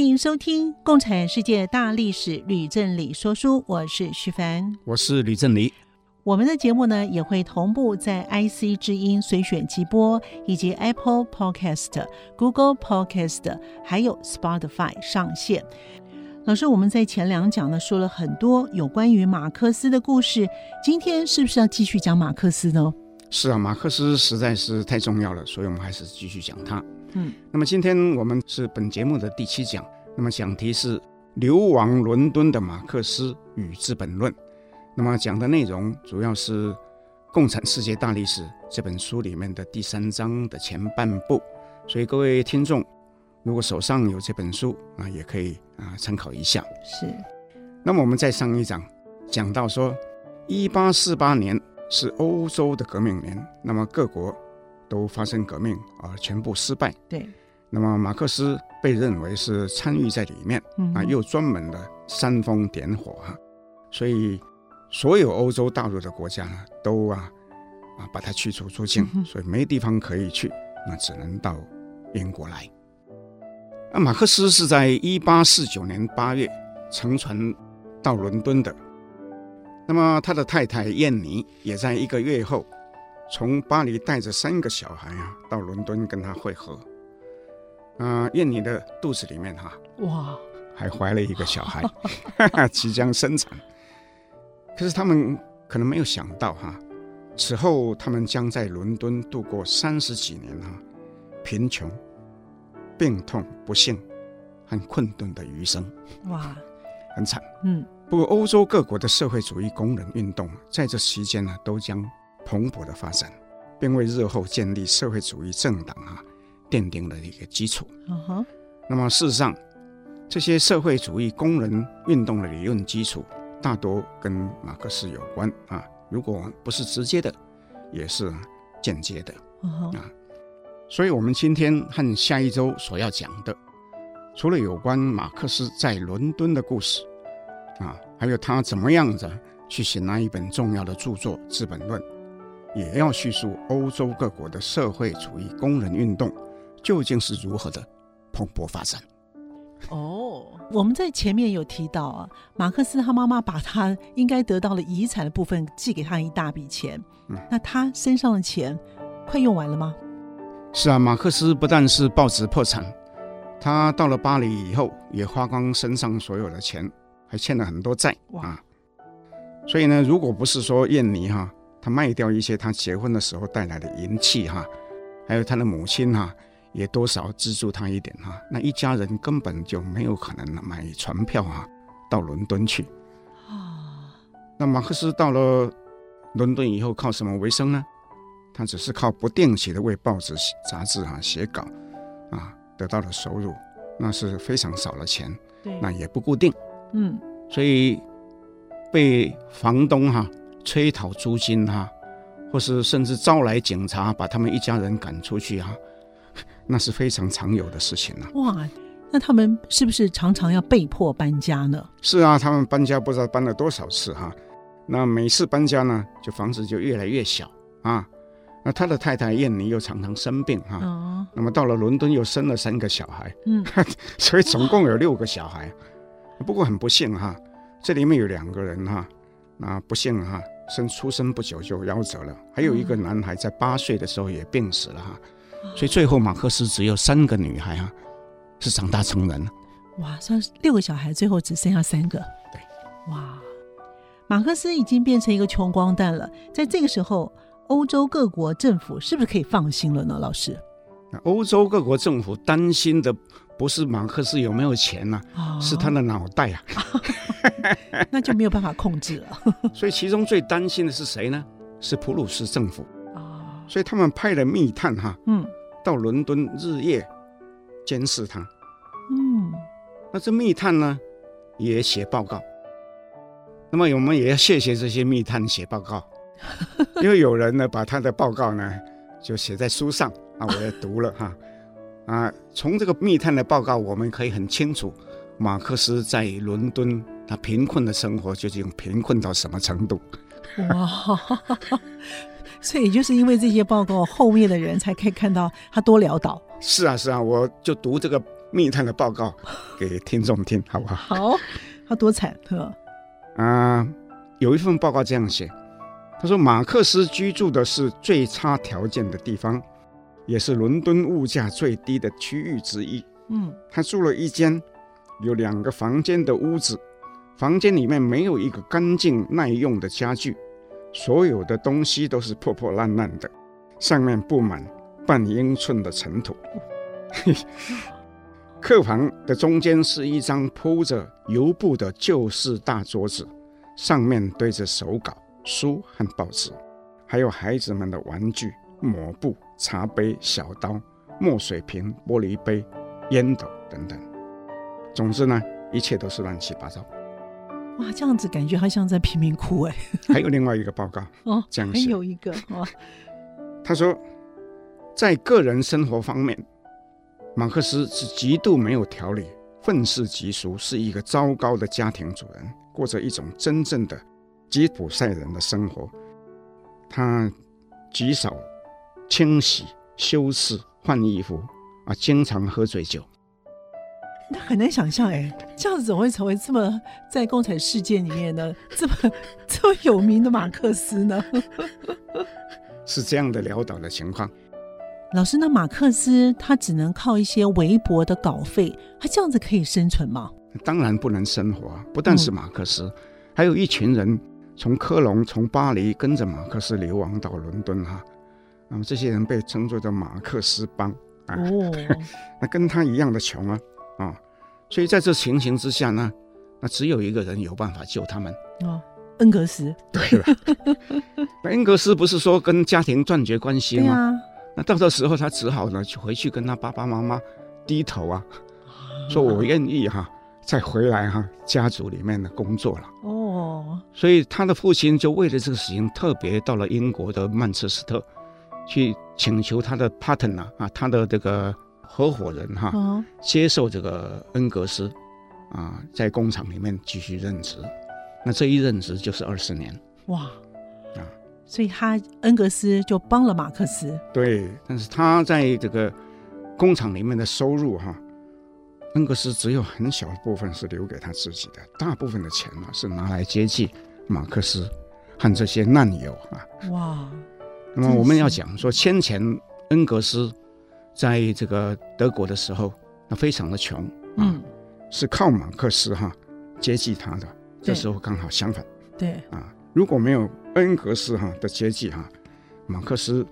欢迎收听《共产世界大历史》，吕振理说书。我是徐凡，我是吕振理。我们的节目呢，也会同步在 IC 之音随选即播，以及 Apple Podcast、Google Podcast，还有 Spotify 上线。老师，我们在前两讲呢，说了很多有关于马克思的故事，今天是不是要继续讲马克思呢？是啊，马克思实在是太重要了，所以我们还是继续讲它。嗯，那么今天我们是本节目的第七讲，那么讲题是流亡伦敦的马克思与资本论。那么讲的内容主要是《共产世界大历史》这本书里面的第三章的前半部，所以各位听众如果手上有这本书啊，也可以啊参考一下。是。那么我们在上一章讲到说，一八四八年是欧洲的革命年，那么各国。都发生革命而全部失败。对，那么马克思被认为是参与在里面，嗯、啊，又专门的煽风点火哈、啊，所以所有欧洲大陆的国家呢，都啊啊把他驱逐出境，嗯、所以没地方可以去，那只能到英国来。那，马克思是在一八四九年八月乘船到伦敦的，那么他的太太燕妮也在一个月后。从巴黎带着三个小孩啊，到伦敦跟他会合。啊、呃，燕妮的肚子里面哈、啊，哇，还怀了一个小孩 即将生产。可是他们可能没有想到哈、啊，此后他们将在伦敦度过三十几年啊，贫穷、病痛、不幸和困顿的余生。哇，很惨。嗯，不过欧洲各国的社会主义工人运动在这期间呢，都将。蓬勃的发展，并为日后建立社会主义政党啊奠定了一个基础。嗯哼。那么事实上，这些社会主义工人运动的理论基础大多跟马克思有关啊。如果不是直接的，也是间接的。啊，所以我们今天和下一周所要讲的，除了有关马克思在伦敦的故事啊，还有他怎么样子去写那一本重要的著作《资本论》。也要叙述欧洲各国的社会主义工人运动究竟是如何的蓬勃发展。哦，我们在前面有提到啊，马克思他妈妈把他应该得到的遗产的部分寄给他一大笔钱，嗯，那他身上的钱快用完了吗？是啊，马克思不但是报纸破产，他到了巴黎以后也花光身上所有的钱，还欠了很多债啊。所以呢，如果不是说燕妮哈。他卖掉一些他结婚的时候带来的银器哈，还有他的母亲哈，也多少资助他一点哈。那一家人根本就没有可能买船票啊，到伦敦去。啊，那马克思到了伦敦以后靠什么为生呢？他只是靠不定期的为报纸杂志啊写稿啊得到了收入，那是非常少的钱，对，那也不固定。嗯，所以被房东哈。催讨租金哈，或是甚至招来警察把他们一家人赶出去啊，那是非常常有的事情呢。哇，那他们是不是常常要被迫搬家呢？是啊，他们搬家不知道搬了多少次哈。那每次搬家呢，就房子就越来越小啊。那他的太太燕妮又常常生病哈。哦。那么到了伦敦又生了三个小孩，嗯，所以总共有六个小孩。不过很不幸哈，这里面有两个人哈。那不幸哈，生出生不久就夭折了。还有一个男孩在八岁的时候也病死了哈，所以最后马克思只有三个女孩啊，是长大成人了。哇，算是六个小孩，最后只剩下三个。对，哇，马克思已经变成一个穷光蛋了。在这个时候，欧洲各国政府是不是可以放心了呢？老师，那欧洲各国政府担心的不是马克思有没有钱呢、啊，哦、是他的脑袋啊。那就没有办法控制了。所以其中最担心的是谁呢？是普鲁士政府啊。所以他们派了密探哈，嗯，到伦敦日夜监视他。嗯，那这密探呢，也写报告。那么我们也要谢谢这些密探写报告，因为有人呢把他的报告呢就写在书上啊，我也读了哈 啊。从这个密探的报告，我们可以很清楚马克思在伦敦他贫困的生活究竟贫困到什么程度。哇，所以就是因为这些报告，后面的人才可以看到他多潦倒。是啊，是啊，我就读这个密探的报告 给听众听，好不好？好，他多惨呵。啊、呃，有一份报告这样写，他说马克思居住的是最差条件的地方，也是伦敦物价最低的区域之一。嗯，他住了一间有两个房间的屋子，房间里面没有一个干净耐用的家具，所有的东西都是破破烂烂的，上面布满半英寸的尘土。客房的中间是一张铺着油布的旧式大桌子，上面堆着手稿、书和报纸，还有孩子们的玩具、抹布、茶杯、小刀、墨水瓶、玻璃杯、烟斗等等。总之呢，一切都是乱七八糟。哇，这样子感觉好像在贫民窟哎。还有另外一个报告 哦，这样还有一个哦，他说，在个人生活方面。马克思是极度没有条理、愤世嫉俗，是一个糟糕的家庭主人，过着一种真正的吉普赛人的生活。他极少清洗、修饰、换衣服，啊，经常喝醉酒。那很难想象，哎，这样子怎么会成为这么在共产世界里面呢？这么这么有名的马克思呢？是这样的潦倒的情况。老师，那马克思他只能靠一些微薄的稿费，他这样子可以生存吗？当然不能生活啊！不但是马克思，嗯、还有一群人从科隆、从巴黎跟着马克思流亡到伦敦哈。那么这些人被称作叫马克思帮啊，哦、那跟他一样的穷啊啊！所以在这情形之下呢，那只有一个人有办法救他们哦，恩格斯。对了，那恩格斯不是说跟家庭断绝关系吗？那到这时候，他只好呢，就回去跟他爸爸妈妈低头啊，说我愿意哈、啊，再回来哈、啊，家族里面的工作了。哦，所以他的父亲就为了这个事情，特别到了英国的曼彻斯特，去请求他的 partner 啊，他的这个合伙人哈、接受这个恩格斯啊，在工厂里面继续任职。那这一任职就是二十年。哇啊！所以他恩格斯就帮了马克思。对，但是他在这个工厂里面的收入哈，恩格斯只有很小一部分是留给他自己的，大部分的钱呢是拿来接济马克思和这些难友啊。哇！那么我们要讲说，先前恩格斯在这个德国的时候，那非常的穷啊，嗯，是靠马克思哈接济他的。这时候刚好相反。对啊。如果没有恩格斯哈的接济哈，马克思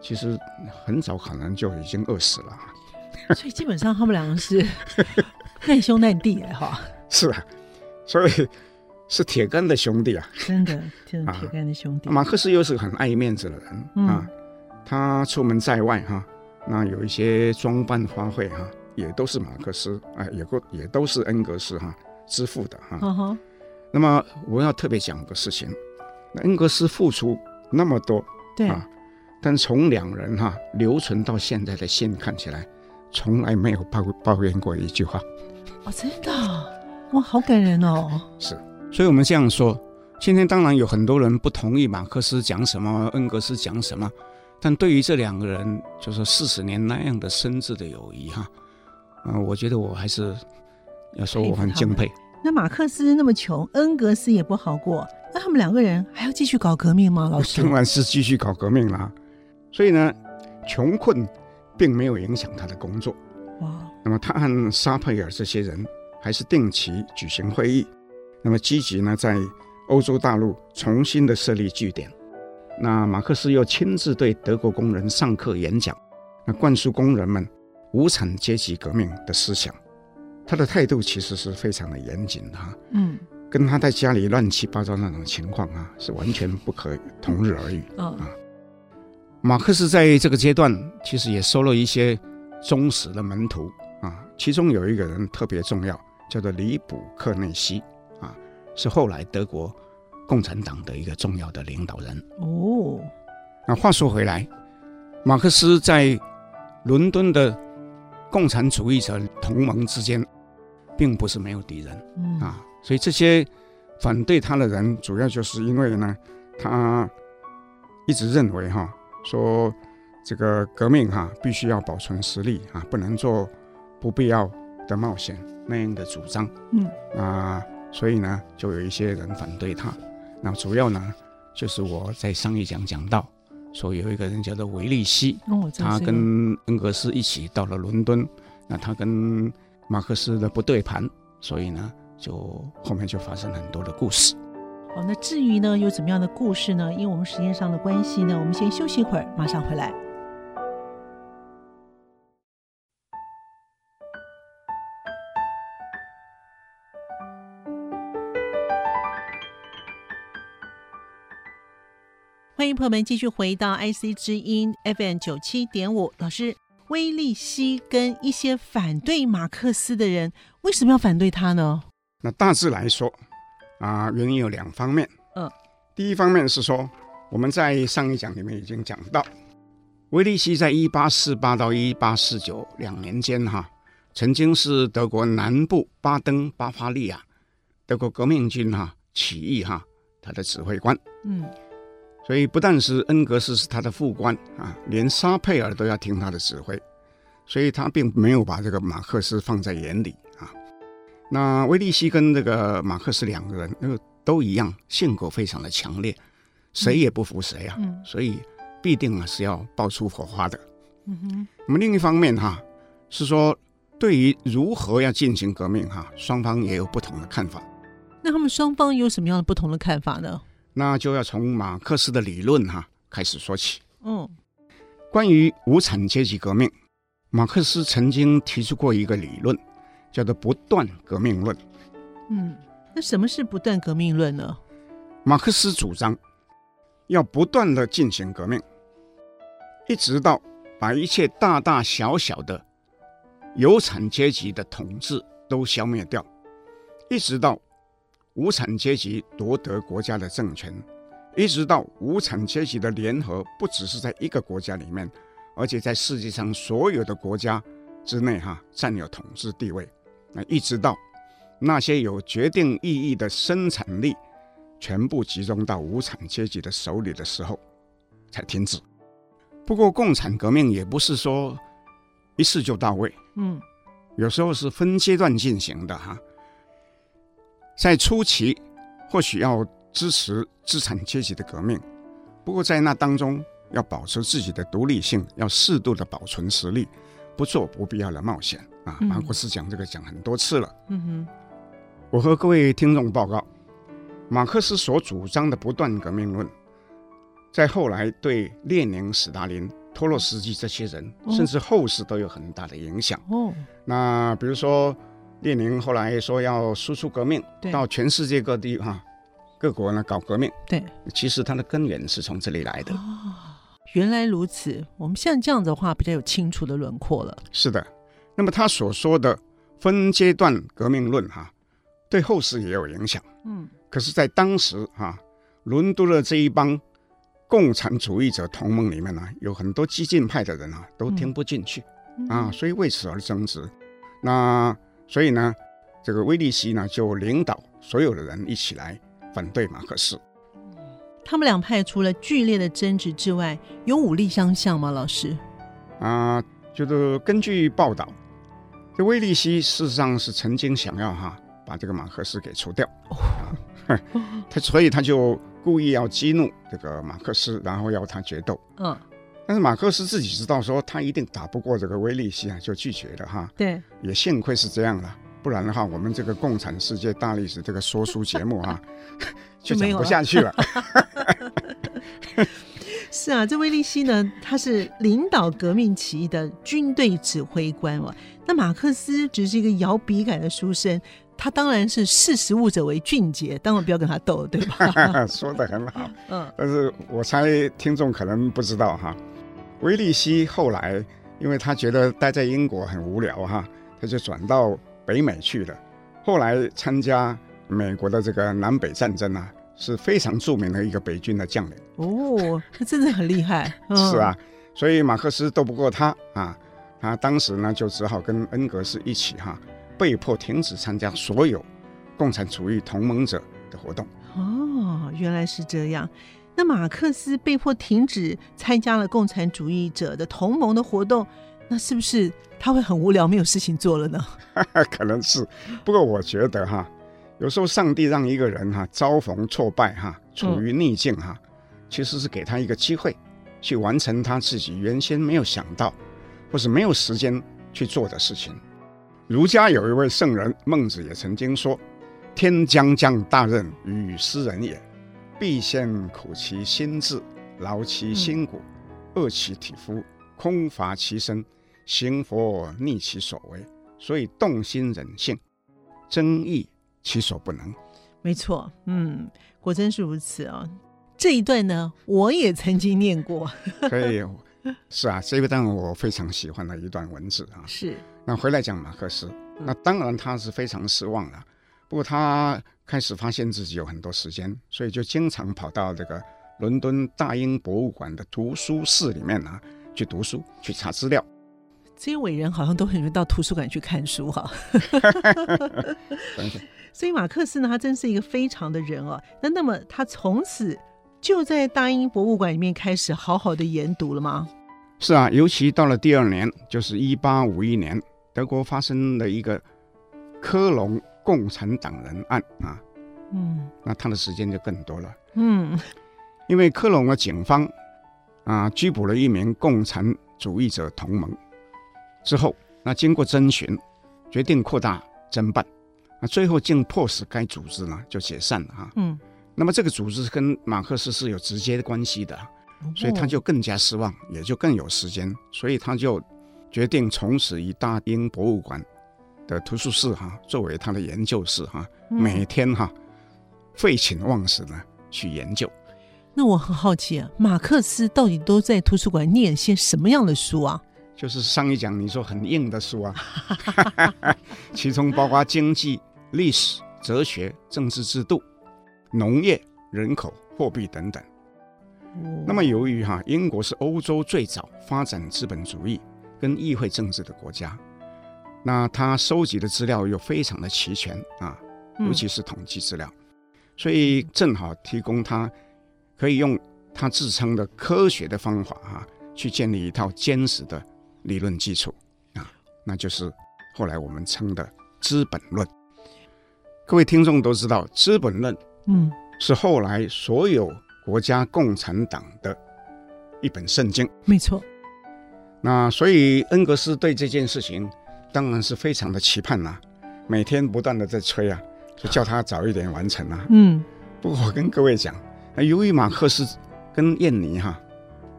其实很早可能就已经饿死了。所以基本上他们两个是 难兄难弟哎哈。是啊，所以是铁杆的兄弟啊。真的，真的铁杆的兄弟。马克思又是很爱面子的人、嗯、啊，他出门在外哈，那有一些装扮花卉哈，也都是马克思啊，也都也都是恩格斯哈支付的哈。嗯哼那么我要特别讲个事情，那恩格斯付出那么多，对啊，但从两人哈、啊、留存到现在的信看起来，从来没有抱抱怨过一句话。哦，真的，哇，好感人哦。是，所以我们这样说，今天当然有很多人不同意马克思讲什么，恩格斯讲什么，但对于这两个人，就是四十年那样的深挚的友谊哈，嗯、呃，我觉得我还是要说我很敬佩。那马克思那么穷，恩格斯也不好过，那他们两个人还要继续搞革命吗？老师？当然是继续搞革命啦。所以呢，穷困并没有影响他的工作。哇！那么他和沙佩尔这些人还是定期举行会议，那么积极呢在欧洲大陆重新的设立据点。那马克思又亲自对德国工人上课演讲，那灌输工人们无产阶级革命的思想。他的态度其实是非常的严谨的哈，嗯，跟他在家里乱七八糟那种情况啊，是完全不可同日而语。嗯啊，马克思在这个阶段其实也收了一些忠实的门徒啊，其中有一个人特别重要，叫做李卜克内西啊，是后来德国共产党的一个重要的领导人。哦，那话说回来，马克思在伦敦的共产主义者同盟之间，并不是没有敌人，嗯。啊，所以这些反对他的人，主要就是因为呢，他一直认为哈，说这个革命哈，必须要保存实力啊，不能做不必要的冒险那样的主张，嗯。啊，所以呢，就有一些人反对他。那主要呢，就是我在上一讲讲到。说有一个人叫做维利希，哦、他跟恩格斯一起到了伦敦，那他跟马克思的不对盘，所以呢，就后面就发生很多的故事。哦，那至于呢，有怎么样的故事呢？因为我们时间上的关系呢，我们先休息一会儿，马上回来。欢迎朋友们继续回到 IC 之音 FM 九七点五。老师，威利希跟一些反对马克思的人为什么要反对他呢？那大致来说，啊，原因有两方面。嗯，第一方面是说，我们在上一讲里面已经讲到，威利希在一八四八到一八四九两年间，哈，曾经是德国南部巴登巴伐利亚德国革命军哈起义哈他的指挥官。嗯。所以不但是恩格斯是他的副官啊，连沙佩尔都要听他的指挥，所以他并没有把这个马克思放在眼里啊。那威利希跟这个马克思两个人，那个都一样，性格非常的强烈，谁也不服谁啊，嗯、所以必定啊是要爆出火花的。嗯哼。那么另一方面哈，是说对于如何要进行革命哈，双方也有不同的看法。那他们双方有什么样的不同的看法呢？那就要从马克思的理论哈开始说起。嗯，关于无产阶级革命，马克思曾经提出过一个理论，叫做不断革命论。嗯，那什么是不断革命论呢？马克思主张要不断的进行革命，一直到把一切大大小小的有产阶级的统治都消灭掉，一直到。无产阶级夺得国家的政权，一直到无产阶级的联合，不只是在一个国家里面，而且在世界上所有的国家之内，哈，占有统治地位。那一直到那些有决定意义的生产力全部集中到无产阶级的手里的时候，才停止。不过，共产革命也不是说一次就到位，嗯，有时候是分阶段进行的，哈。在初期，或许要支持资产阶级的革命，不过在那当中要保持自己的独立性，要适度的保存实力，不做不必要的冒险啊！马克思讲这个讲很多次了。嗯哼，我和各位听众报告，马克思所主张的不断革命论，在后来对列宁、斯大林、托洛斯基这些人，甚至后世都有很大的影响。哦，那比如说。列宁后来说要输出革命，到全世界各地哈，各国呢搞革命。对，其实它的根源是从这里来的。哦，原来如此。我们像这样的话，比较有清楚的轮廓了。是的。那么他所说的分阶段革命论哈，对后世也有影响。嗯。可是，在当时哈，伦敦的这一帮共产主义者同盟里面呢，有很多激进派的人啊，都听不进去，嗯，啊，所以为此而争执。那。所以呢，这个威利希呢就领导所有的人一起来反对马克思。他们两派除了剧烈的争执之外，有武力相向吗？老师？啊，就是根据报道，这威利希事实上是曾经想要哈把这个马克思给除掉，哦、啊，他所以他就故意要激怒这个马克思，然后要他决斗。嗯。但是马克思自己知道说他一定打不过这个威利希啊，就拒绝了哈。对，也幸亏是这样了，不然的话，我们这个共产世界大历史这个说书节目啊，就讲不下去了。是啊，这威利希呢，他是领导革命起义的军队指挥官哦。那马克思只是一个摇笔杆的书生，他当然是识时务者为俊杰，当然不要跟他斗，对吧？说的很好。嗯，但是我猜听众可能不知道哈。韦利希后来，因为他觉得待在英国很无聊哈，他就转到北美去了。后来参加美国的这个南北战争啊，是非常著名的一个北军的将领。哦，他真的很厉害。嗯、是啊，所以马克思斗不过他啊，他当时呢就只好跟恩格斯一起哈、啊，被迫停止参加所有共产主义同盟者的活动。哦，原来是这样。那马克思被迫停止参加了共产主义者的同盟的活动，那是不是他会很无聊，没有事情做了呢？可能是，不过我觉得哈，有时候上帝让一个人哈遭逢挫败哈，处于逆境哈，其实是给他一个机会，去完成他自己原先没有想到或是没有时间去做的事情。儒家有一位圣人孟子也曾经说：“天将降大任于斯人也。”必先苦其心志，劳其筋骨，饿其体肤，空乏其身，行拂逆其所为，所以动心忍性，增益其所不能。没错，嗯，果真是如此啊、哦。这一段呢，我也曾经念过。可以，是啊，这一段我非常喜欢的一段文字啊。是。那回来讲马克思，那当然他是非常失望了。不过他开始发现自己有很多时间，所以就经常跑到这个伦敦大英博物馆的图书室里面啊，去读书，去查资料。这些伟人好像都很喜欢到图书馆去看书哈。所以马克思呢，他真是一个非常的人哦。那那么他从此就在大英博物馆里面开始好好的研读了吗？是啊，尤其到了第二年，就是一八五一年，德国发生了一个科隆。共产党人案啊，嗯，那他的时间就更多了，嗯，因为科隆的警方啊拘捕了一名共产主义者同盟。之后，那经过侦询，决定扩大侦办，那最后竟迫使该组织呢就解散了啊，嗯，那么这个组织跟马克思是有直接的关系的，所以他就更加失望，也就更有时间，所以他就决定从此以大英博物馆。的图书室哈，作为他的研究室哈，每天哈废寝忘食呢去研究。那我很好奇啊，马克思到底都在图书馆念些什么样的书啊？就是上一讲你说很硬的书啊，其中包括经济、历史、哲学、政治制度、农业、人口、货币等等。那么由于哈英国是欧洲最早发展资本主义跟议会政治的国家。那他收集的资料又非常的齐全啊，尤其是统计资料，嗯、所以正好提供他可以用他自称的科学的方法啊，去建立一套坚实的理论基础啊，那就是后来我们称的《资本论》。各位听众都知道，《资本论》嗯是后来所有国家共产党的一本圣经。没错。那所以恩格斯对这件事情。当然是非常的期盼呐、啊，每天不断的在催啊，就叫他早一点完成啊。嗯，不过我跟各位讲，那由于马克思跟燕妮哈，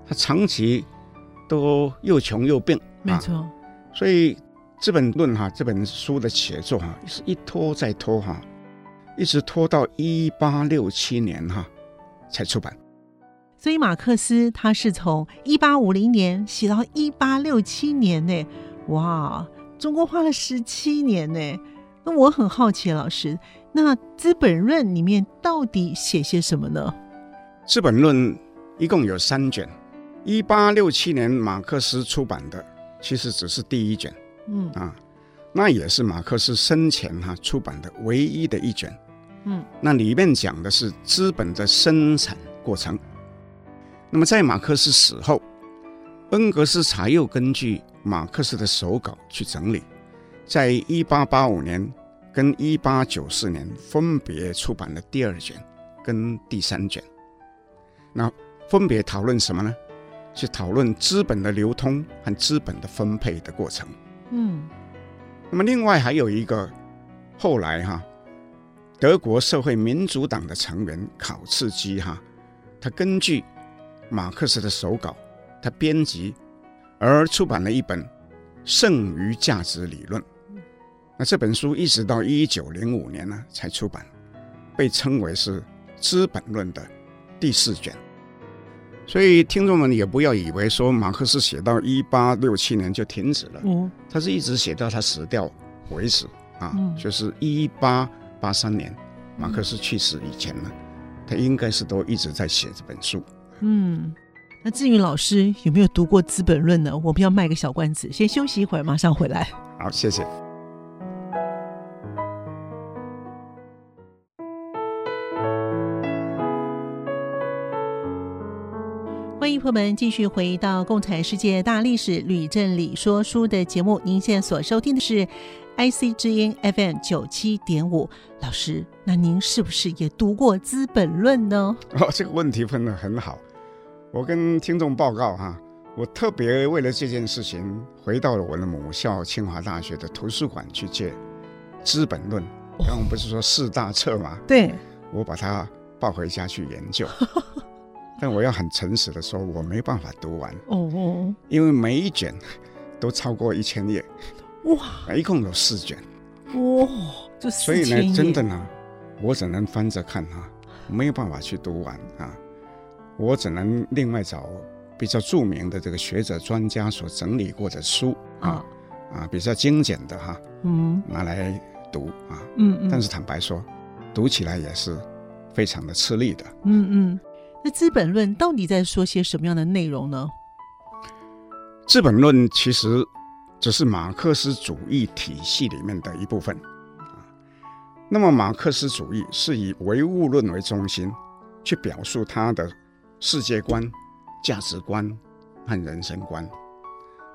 他长期都又穷又病，没错、啊，所以《资本论》哈这本书的写作哈是一拖再拖哈，一直拖到一八六七年哈才出版。所以马克思他是从一八五零年写到一八六七年呢，哇！中国花了十七年呢，那我很好奇，老师，那《资本论》里面到底写些什么呢？《资本论》一共有三卷，一八六七年马克思出版的，其实只是第一卷，嗯啊，那也是马克思生前哈出版的唯一的一卷，嗯，那里面讲的是资本的生产过程。那么在马克思死后，恩格斯才又根据。马克思的手稿去整理，在一八八五年跟一八九四年分别出版了第二卷跟第三卷。那分别讨论什么呢？去讨论资本的流通和资本的分配的过程。嗯。那么另外还有一个后来哈，德国社会民主党的成员考茨基哈，他根据马克思的手稿，他编辑。而出版了一本《剩余价值理论》，那这本书一直到一九零五年呢才出版，被称为是《资本论》的第四卷。所以听众们也不要以为说马克思写到一八六七年就停止了，嗯，他是一直写到他死掉为止啊，嗯、就是一八八三年马克思去世以前呢，他应该是都一直在写这本书。嗯，那志云老师有没有读过《资本论》呢？我们要卖个小关子，先休息一会儿，马上回来。好，谢谢。欢迎朋友们继续回到《共产世界大历史吕振理说书》的节目。您现在所收听的是 IC 之音 FM 九七点五。老师，那您是不是也读过《资本论》呢？哦，这个问题问的很好。我跟听众报告哈，我特别为了这件事情，回到了我的母校清华大学的图书馆去借《资本论》。刚刚不是说四大册吗？对，我把它抱回家去研究。但我要很诚实的说，我没办法读完。哦哦，因为每一卷都超过一千页，哇，一共有四卷，哇，所以呢，真的呢，我只能翻着看啊，没有办法去读完啊，我只能另外找比较著名的这个学者专家所整理过的书啊啊，比较精简的哈，嗯，拿来读啊，嗯，但是坦白说，读起来也是非常的吃力的，嗯嗯。那《资本论》到底在说些什么样的内容呢？《资本论》其实只是马克思主义体系里面的一部分啊。那么，马克思主义是以唯物论为中心，去表述它的世界观、价值观和人生观。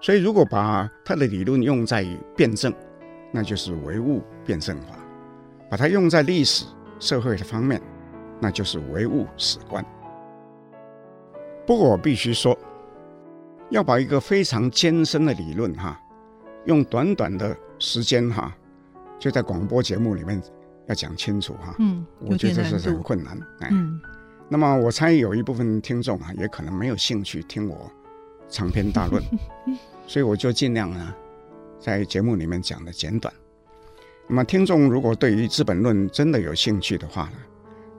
所以，如果把他的理论用在辩证，那就是唯物辩证法；把它用在历史、社会的方面，那就是唯物史观。不过我必须说，要把一个非常艰深的理论哈，用短短的时间哈，就在广播节目里面要讲清楚哈，嗯，我觉得这是很困难，哎，嗯，那么我猜有一部分听众啊，也可能没有兴趣听我长篇大论，所以我就尽量呢，在节目里面讲的简短。那么听众如果对于《资本论》真的有兴趣的话呢，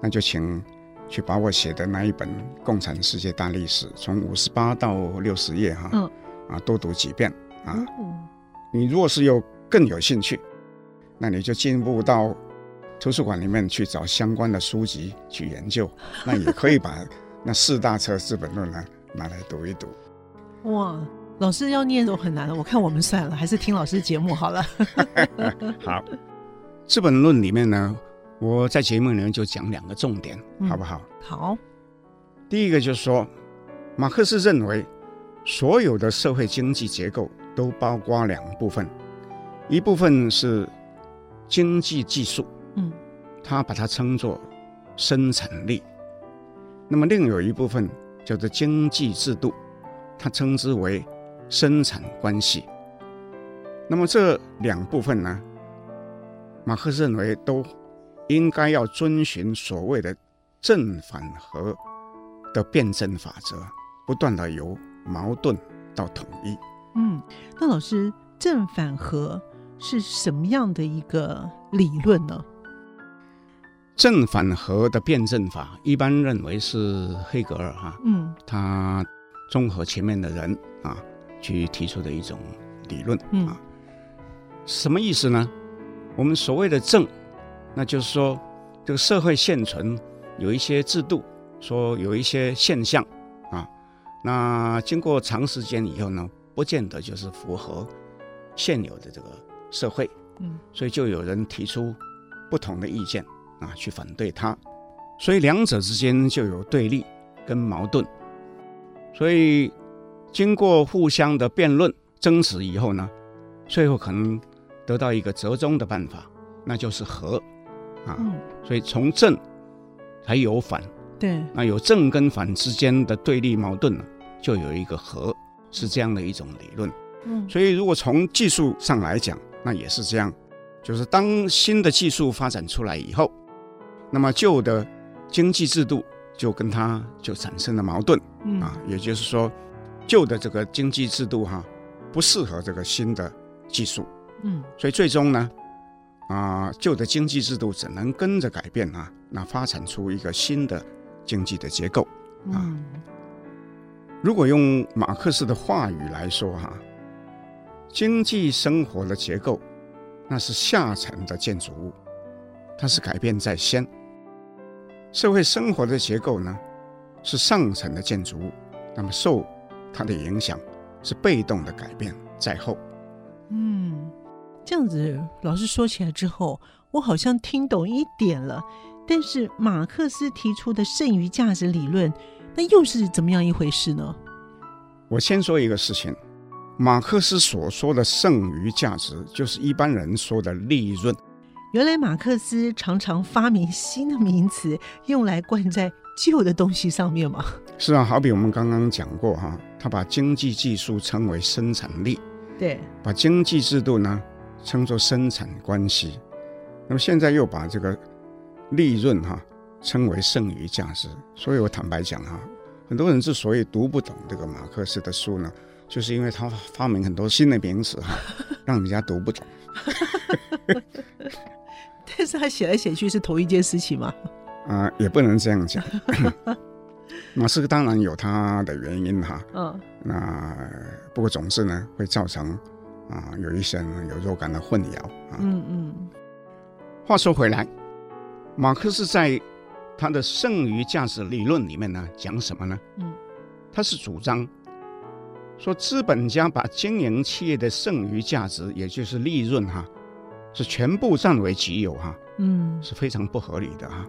那就请。去把我写的那一本《共产世界大历史》从五十八到六十页哈，嗯、啊，多读几遍啊。嗯、你若是有更有兴趣，那你就进一步到图书馆里面去找相关的书籍去研究，那也可以把那四大册《资本论》呢拿来读一读。哇，老师要念都很难了，我看我们算了，还是听老师节目好了。好，《资本论》里面呢。我在节目里面就讲两个重点，嗯、好不好？好。第一个就是说，马克思认为，所有的社会经济结构都包括两部分，一部分是经济技术，嗯，他把它称作生产力；那么另有一部分叫做经济制度，他称之为生产关系。那么这两部分呢，马克思认为都。应该要遵循所谓的正反合的辩证法则，不断的由矛盾到统一。嗯，那老师，正反合是什么样的一个理论呢？正反合的辩证法一般认为是黑格尔哈，嗯，他综合前面的人啊，去提出的一种理论啊。什么意思呢？我们所谓的正。那就是说，这个社会现存有一些制度，说有一些现象啊，那经过长时间以后呢，不见得就是符合现有的这个社会，嗯，所以就有人提出不同的意见啊，去反对它，所以两者之间就有对立跟矛盾，所以经过互相的辩论争执以后呢，最后可能得到一个折中的办法，那就是和。啊，所以从正还有反，对，那有正跟反之间的对立矛盾呢，就有一个和，是这样的一种理论。嗯，所以如果从技术上来讲，那也是这样，就是当新的技术发展出来以后，那么旧的经济制度就跟它就产生了矛盾。嗯，啊，也就是说，旧的这个经济制度哈，不适合这个新的技术。嗯，所以最终呢。啊，旧的经济制度只能跟着改变啊，那发展出一个新的经济的结构啊。如果用马克思的话语来说哈，经济生活的结构，那是下层的建筑物，它是改变在先；社会生活的结构呢，是上层的建筑物，那么受它的影响是被动的改变在后。嗯，这样子老师说起来之后，我好像听懂一点了。但是马克思提出的剩余价值理论。那又是怎么样一回事呢？我先说一个事情，马克思所说的剩余价值，就是一般人说的利润。原来马克思常常发明新的名词，用来灌在旧的东西上面吗？是啊，好比我们刚刚讲过哈，他把经济技术称为生产力，对，把经济制度呢称作生产关系，那么现在又把这个利润哈。称为剩余价值，所以我坦白讲哈，很多人之所以读不懂这个马克思的书呢，就是因为他发明很多新的名词哈，让人家读不懂。但是他写来写去是同一件事情吗？啊、呃，也不能这样讲。马克思当然有他的原因哈，嗯，那不过总是呢会造成啊、呃、有一些人有若干的混淆啊。嗯嗯。话说回来，马克思在他的剩余价值理论里面呢，讲什么呢？嗯，他是主张说，资本家把经营企业的剩余价值，也就是利润哈，是全部占为己有哈，嗯，是非常不合理的哈。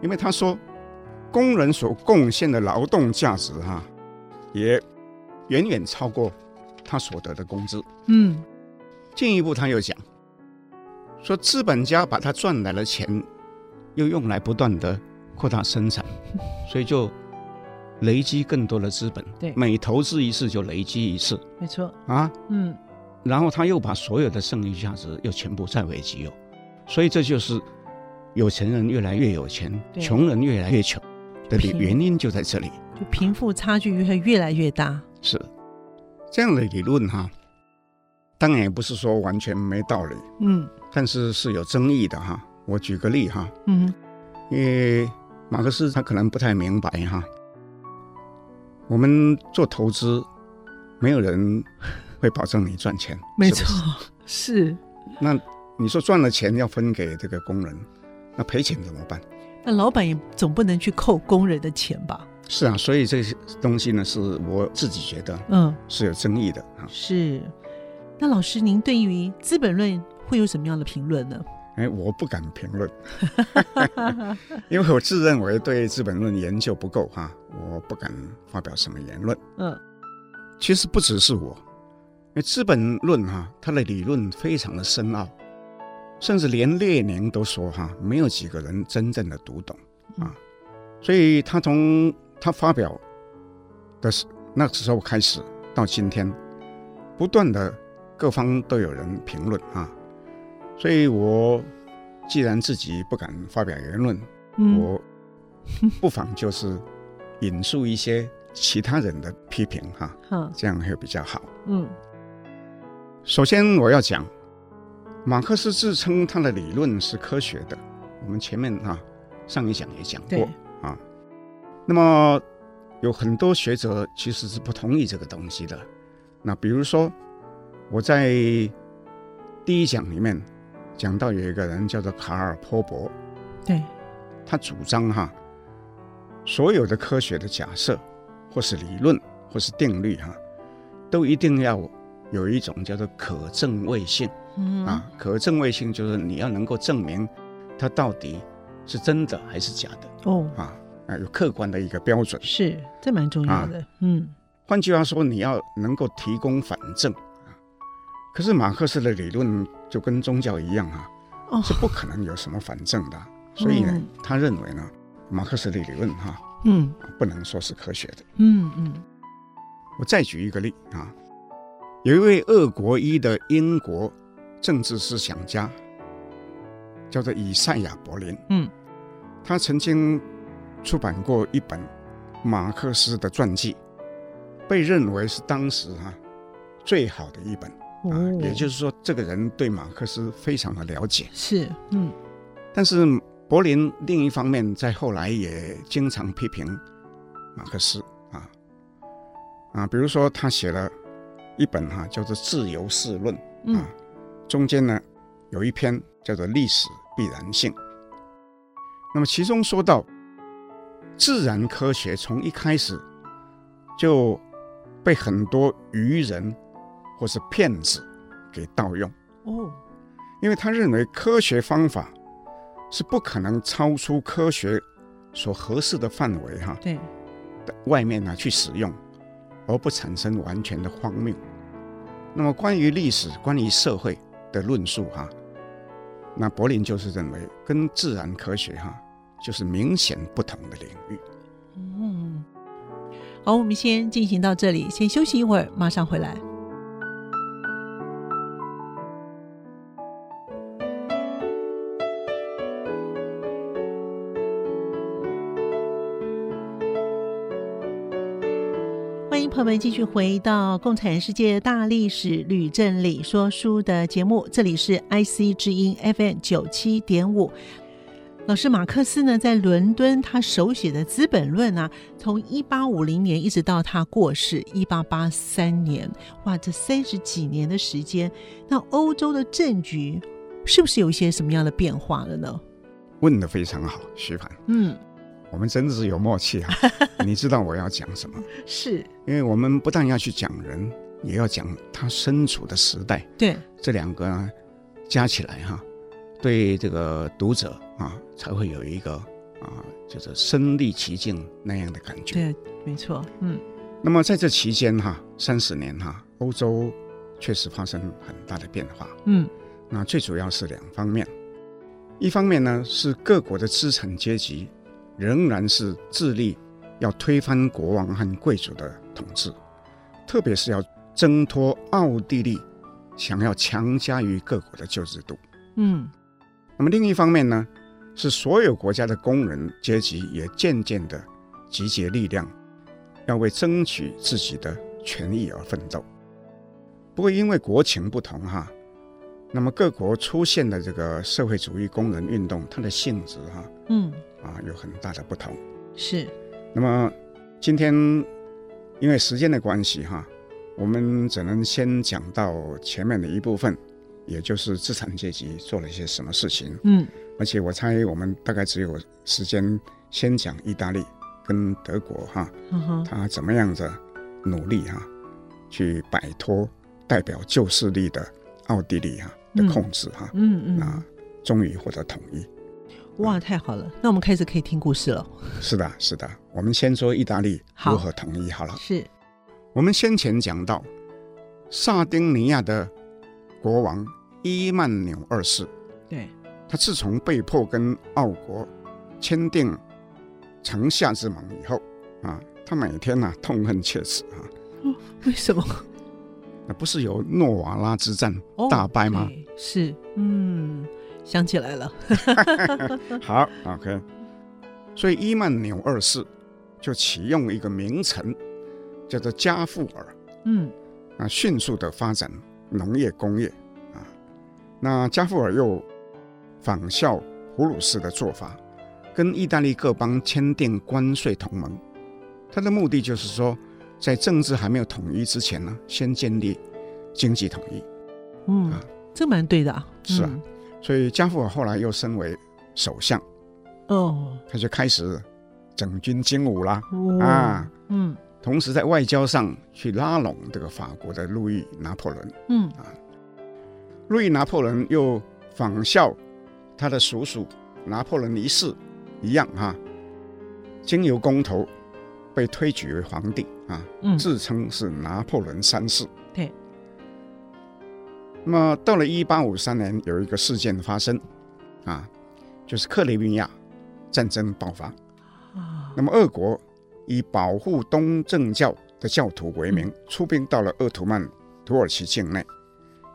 因为他说，工人所贡献的劳动价值哈，也远远超过他所得的工资。嗯，进一步他又讲说，资本家把他赚来的钱。又用来不断的扩大生产，所以就累积更多的资本。对，每投资一次就累积一次。没错。啊，嗯。然后他又把所有的剩余价值又全部占为己有，所以这就是有钱人越来越有钱，穷人越来越穷的原因就在这里。就贫富差距会越来越大。是这样的理论哈，当然也不是说完全没道理。嗯。但是是有争议的哈。我举个例哈，嗯，因为马克思他可能不太明白哈，我们做投资，没有人会保证你赚钱，没错，是，是。那你说赚了钱要分给这个工人，那赔钱怎么办？那老板也总不能去扣工人的钱吧？是啊，所以这些东西呢，是我自己觉得，嗯，是有争议的啊。是。那老师，您对于《资本论》会有什么样的评论呢？哎，我不敢评论，因为我自认为对《资本论》研究不够哈，我不敢发表什么言论。嗯，其实不只是我，因为《资本论》哈，它的理论非常的深奥，甚至连列宁都说哈，没有几个人真正的读懂啊。所以他从他发表的时那个时候开始到今天，不断的各方都有人评论啊。所以，我既然自己不敢发表言论，嗯、我不妨就是引述一些其他人的批评，哈，这样会比较好。嗯，首先我要讲，马克思自称他的理论是科学的，我们前面啊上一讲也讲过啊。那么有很多学者其实是不同意这个东西的。那比如说，我在第一讲里面。讲到有一个人叫做卡尔·波伯，对，他主张哈，所有的科学的假设，或是理论，或是定律哈，都一定要有一种叫做可证伪性。嗯啊，可证伪性就是你要能够证明它到底是真的还是假的。哦啊啊，有客观的一个标准。是，这蛮重要的。啊、嗯，换句话说，你要能够提供反证。可是马克思的理论就跟宗教一样啊，哦、是不可能有什么反证的，所以呢，嗯、他认为呢，马克思的理论哈、啊，嗯，不能说是科学的。嗯嗯。嗯我再举一个例啊，有一位俄国裔的英国政治思想家，叫做以赛亚·柏林。嗯。他曾经出版过一本马克思的传记，被认为是当时哈、啊、最好的一本。啊，也就是说，这个人对马克思非常的了解。是，嗯。但是柏林另一方面在后来也经常批评马克思啊，啊，比如说他写了一本哈、啊、叫做《自由式论》啊，中间呢有一篇叫做《历史必然性》。那么其中说到，自然科学从一开始就被很多愚人或是骗子给盗用哦，因为他认为科学方法是不可能超出科学所合适的范围哈，对，外面呢去使用，而不产生完全的荒谬。那么关于历史、关于社会的论述哈。那柏林就是认为，跟自然科学哈，就是明显不同的领域。嗯，好，我们先进行到这里，先休息一会儿，马上回来。朋友们，继续回到《共产世界大历史吕振理说书》的节目，这里是 IC 之音 FM 九七点五。老师马克思呢，在伦敦他手写的《资本论》啊，从一八五零年一直到他过世一八八三年，哇，这三十几年的时间，那欧洲的政局是不是有一些什么样的变化了呢？问的非常好，徐凡。嗯。我们真的是有默契啊！你知道我要讲什么？是，因为我们不但要去讲人，也要讲他身处的时代。对，这两个呢，加起来哈，对这个读者啊，才会有一个啊，就是身历其境那样的感觉。对，没错。嗯。那么在这期间哈，三十年哈，欧洲确实发生很大的变化。嗯。那最主要是两方面，一方面呢是各国的资产阶级。仍然是致力要推翻国王和贵族的统治，特别是要挣脱奥地利想要强加于各国的旧制度。嗯，那么另一方面呢，是所有国家的工人阶级也渐渐的集结力量，要为争取自己的权益而奋斗。不过因为国情不同哈。那么各国出现的这个社会主义工人运动，它的性质哈，嗯，啊，有很大的不同。是。那么今天因为时间的关系哈，我们只能先讲到前面的一部分，也就是资产阶级做了一些什么事情。嗯。而且我猜我们大概只有时间先讲意大利跟德国哈，嗯，他怎么样子努力哈，去摆脱代表旧势力的奥地利哈。的控制哈，嗯嗯，啊，终于获得统一，哇，太好了！那我们开始可以听故事了。是的，是的，我们先说意大利如何统一好了。是，我们先前讲到，萨丁尼亚的国王伊曼纽二世，对，他自从被迫跟奥国签订城下之盟以后啊，他每天呢、啊、痛恨切齿啊。哦，为什么？那不是有诺瓦拉之战大败吗？哦、是，嗯，想起来了。好，OK。所以伊曼纽二世就启用一个名臣，叫做加富尔。嗯，啊，迅速的发展农业工业啊。那加富尔又仿效普鲁士的做法，跟意大利各邦签订关税同盟。他的目的就是说，在政治还没有统一之前呢，先建立经济统一。嗯，啊、这蛮对的啊。是啊，嗯、所以加富尔后来又升为首相。哦，他就开始整军经武啦。哦、啊，嗯，同时在外交上去拉拢这个法国的路易拿破仑。嗯啊，路易拿破仑又仿效他的叔叔拿破仑一世一样哈、啊，经由公投。被推举为皇帝啊，自称是拿破仑三世。对。那么到了一八五三年，有一个事件发生，啊，就是克里米亚战争爆发。啊。那么俄国以保护东正教的教徒为名，出兵到了鄂图曼土耳其境内。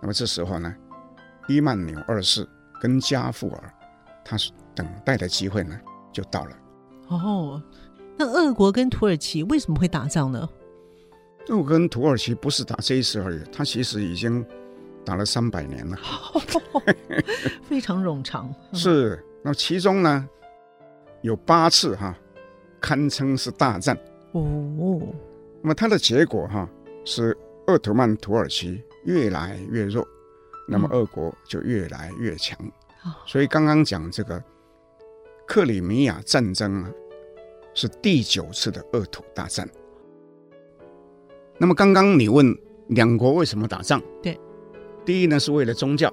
那么这时候呢，伊曼纽二世跟加富尔，他是等待的机会呢，就到了。哦。那俄国跟土耳其为什么会打仗呢？俄国跟土耳其不是打这一次而已，它其实已经打了三百年了，非常冗长。是，那其中呢有八次哈，堪称是大战。哦，那么它的结果哈是鄂图曼土耳其越来越弱，那么俄国就越来越强。嗯、所以刚刚讲这个克里米亚战争啊，是第九次的鄂土大战。那么刚刚你问两国为什么打仗？对，第一呢是为了宗教，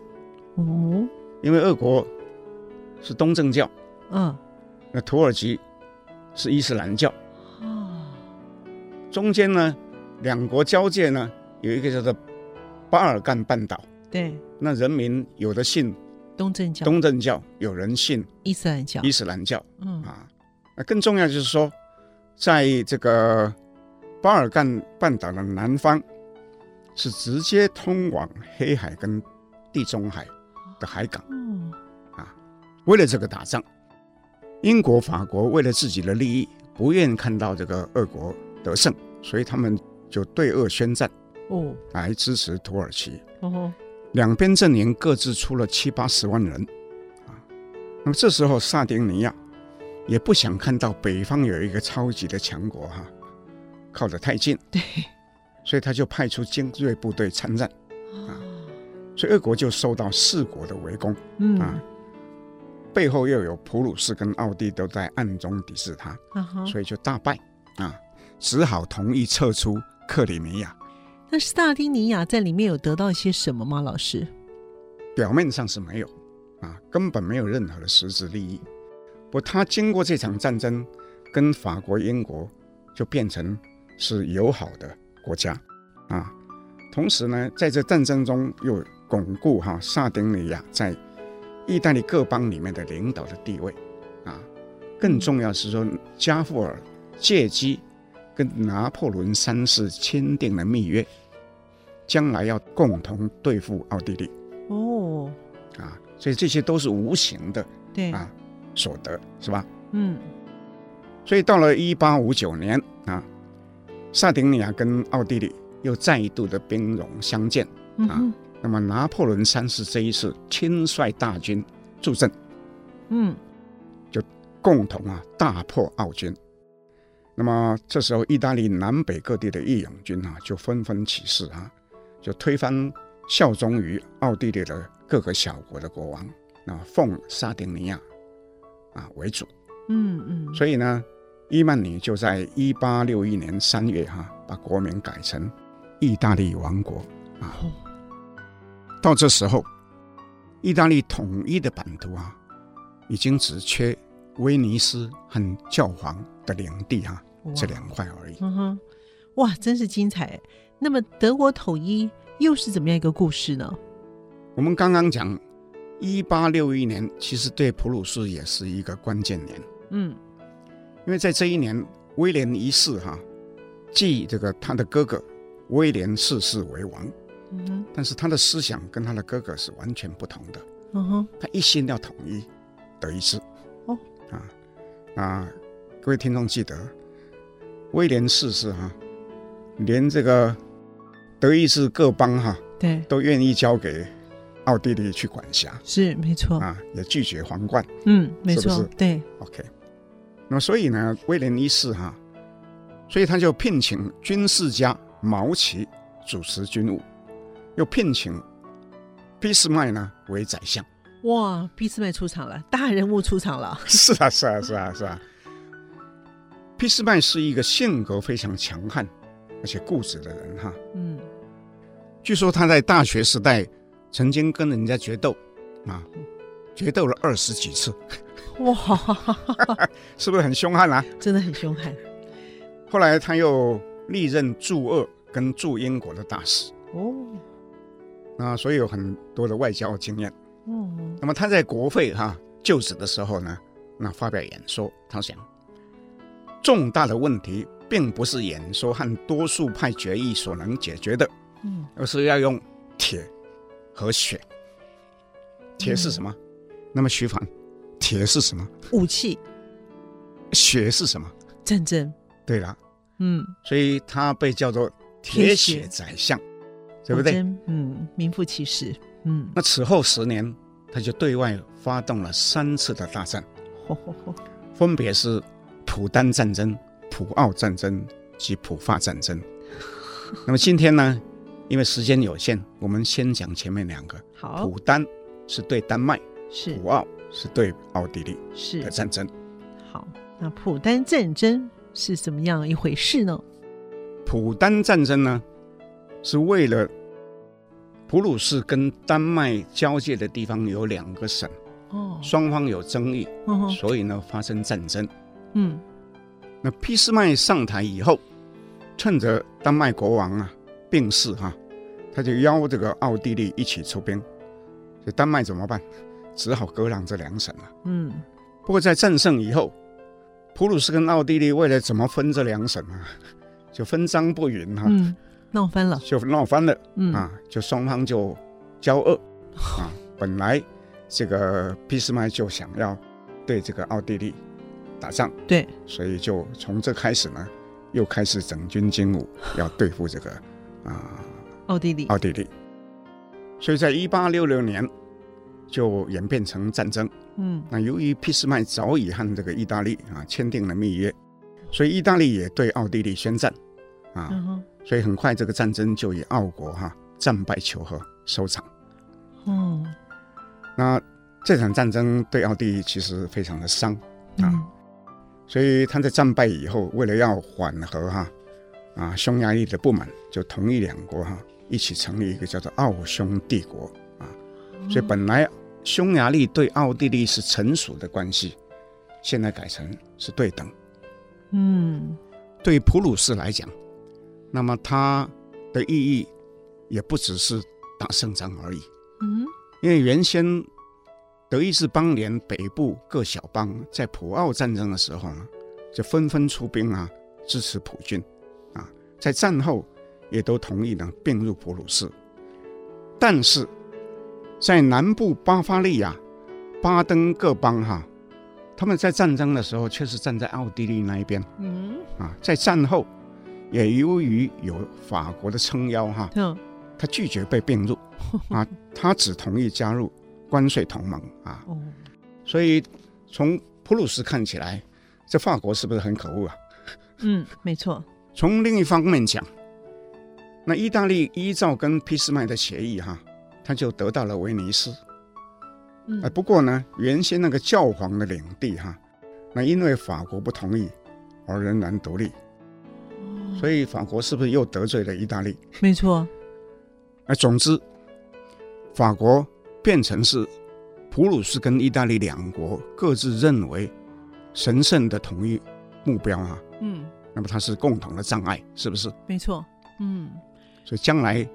哦，因为俄国是东正教，嗯，那土耳其是伊斯兰教，哦，中间呢两国交界呢有一个叫做巴尔干半岛，对，那人民有的信东正教，东正教，有人信伊斯兰教，伊斯兰教，嗯。啊，那更重要就是说，在这个。巴尔干半岛的南方是直接通往黑海跟地中海的海港，啊，为了这个打仗，英国、法国为了自己的利益，不愿看到这个俄国得胜，所以他们就对俄宣战，哦，来支持土耳其。哦，两边阵营各自出了七八十万人，啊，那么这时候萨丁尼亚也不想看到北方有一个超级的强国，哈。靠得太近，对，所以他就派出精锐部队参战，啊，所以俄国就受到四国的围攻，嗯啊，背后又有普鲁士跟奥地都在暗中抵制他，所以就大败，啊，只好同意撤出克里米亚。那斯大丁尼亚在里面有得到一些什么吗？老师？表面上是没有，啊，根本没有任何的实质利益。他经过这场战争，跟法国、英国就变成。是友好的国家，啊，同时呢，在这战争中又巩固哈萨丁尼亚在意大利各邦里面的领导的地位，啊，更重要是说，加富尔借机跟拿破仑三世签订了密约，将来要共同对付奥地利。哦，啊，所以这些都是无形的，对啊，所得是吧？嗯，所以到了一八五九年啊。萨丁尼亚跟奥地利又再一度的兵戎相见啊，那么拿破仑三世这一次亲率大军助阵，嗯，就共同啊大破奥军。那么这时候，意大利南北各地的义勇军啊就纷纷起事啊，就推翻效忠于奥地利的各个小国的国王，那奉萨丁尼亚啊为主，嗯嗯，所以呢。伊曼尼就在一八六一年三月哈，把国名改成意大利王国啊。到这时候，意大利统一的版图啊，已经只缺威尼斯和教皇的领地哈这两块而已。嗯哼，哇，真是精彩！那么德国统一又是怎么样一个故事呢？我们刚刚讲一八六一年，其实对普鲁士也是一个关键年。嗯。因为在这一年，威廉一世哈继这个他的哥哥威廉四世为王，嗯哼，但是他的思想跟他的哥哥是完全不同的，嗯哼，他一心要统一德意志，哦，啊啊，各位听众记得，威廉四世哈，连这个德意志各邦哈，对，都愿意交给奥地利去管辖，是没错啊，也拒绝皇冠，嗯，没错，是是？对，OK。那么所以呢，威廉一世哈，所以他就聘请军事家毛奇主持军务，又聘请俾斯麦呢为宰相。哇，俾斯麦出场了，大人物出场了。是啊，是啊，是啊，是啊。俾斯麦是一个性格非常强悍而且固执的人哈。嗯。据说他在大学时代曾经跟人家决斗啊，决斗了二十几次。哇，是不是很凶悍啊？真的很凶悍。后来他又历任驻俄跟驻英国的大使哦，啊，所以有很多的外交经验。嗯，那么他在国会哈、啊、就职的时候呢，那发表演说，他想，重大的问题并不是演说和多数派决议所能解决的，嗯，而是要用铁和血。铁是什么？嗯、那么徐凡。铁是什么？武器。血是什么？战争。对了，嗯，所以他被叫做铁血宰相，对不对？嗯，名副其实。嗯，那此后十年，他就对外发动了三次的大战，分别是普丹战争、普奥战争、及普法战争。那么今天呢，因为时间有限，我们先讲前面两个。好，普丹是对丹麦，是普奥是对奥地利是的战争。好，那普丹战争是怎么样一回事呢？普丹战争呢，是为了普鲁士跟丹麦交界的地方有两个省，哦，双方有争议，哦，所以呢发生战争。嗯，那俾斯麦上台以后，趁着丹麦国王啊病逝哈，他就邀这个奥地利一起出兵，所以丹麦怎么办？只好割让这两省了。嗯，不过在战胜以后，普鲁士跟奥地利为了怎么分这两省啊，就分赃不匀哈，嗯，闹翻了，就闹翻了。嗯啊，就双方就交恶 啊。本来这个俾斯麦就想要对这个奥地利打仗，对，所以就从这开始呢。又开始整军经武，要对付这个啊奥地利。奥地利，所以在一八六六年就演变成战争。嗯，那由于俾斯麦早已和这个意大利啊签订了密约，所以意大利也对奥地利宣战啊。嗯、所以很快这个战争就以奥国哈、啊、战败求和收场。嗯，那这场战争对奥地利其实非常的伤啊。嗯所以他在战败以后，为了要缓和哈啊啊匈牙利的不满，就同意两国哈一起成立一个叫做奥匈帝国啊。所以本来匈牙利对奥地利是臣属的关系，现在改成是对等。嗯，对普鲁士来讲，那么它的意义也不只是打胜仗而已。嗯，因为原先。德意志邦联北部各小邦在普奥战争的时候呢，就纷纷出兵啊，支持普军，在战后也都同意呢并入普鲁士。但是，在南部巴伐利亚、巴登各邦哈，他们在战争的时候却是站在奥地利那一边。嗯，啊，在战后也由于有法国的撑腰哈，他拒绝被并入，啊，他只同意加入。关税同盟啊，所以从普鲁士看起来，这法国是不是很可恶啊？嗯，没错。从另一方面讲，那意大利依照跟俾斯麦的协议哈，他就得到了威尼斯。嗯，不过呢，原先那个教皇的领地哈，那因为法国不同意而仍然独立。所以法国是不是又得罪了意大利？没错。哎，总之，法国。变成是普鲁士跟意大利两国各自认为神圣的统一目标啊，嗯，那么它是共同的障碍，是不是？没错，嗯，所以将来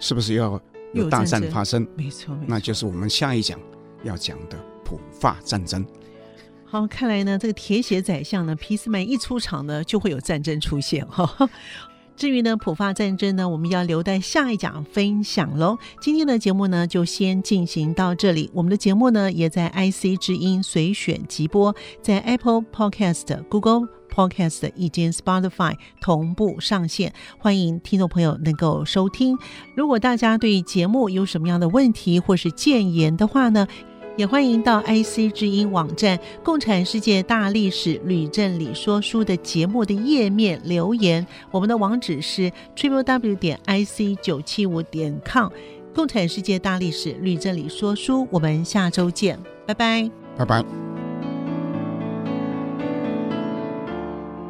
是不是要有大战发生？没错，没错，那就是我们下一讲要讲的普法战争。好，看来呢，这个铁血宰相呢，皮斯曼一出场呢，就会有战争出现哈。至于呢，普法战争呢，我们要留待下一讲分享喽。今天的节目呢，就先进行到这里。我们的节目呢，也在 IC 之音随选即播，在 Apple Podcast、Google Podcast 以及 Spotify 同步上线，欢迎听众朋友能够收听。如果大家对节目有什么样的问题或是建言的话呢，也欢迎到 IC 之音网站《共产世界大历史吕振理说书》的节目的页面留言。我们的网址是 tbw 点 ic 九七五点 com。《共产世界大历史吕振理说书》，我们下周见，拜拜，拜拜。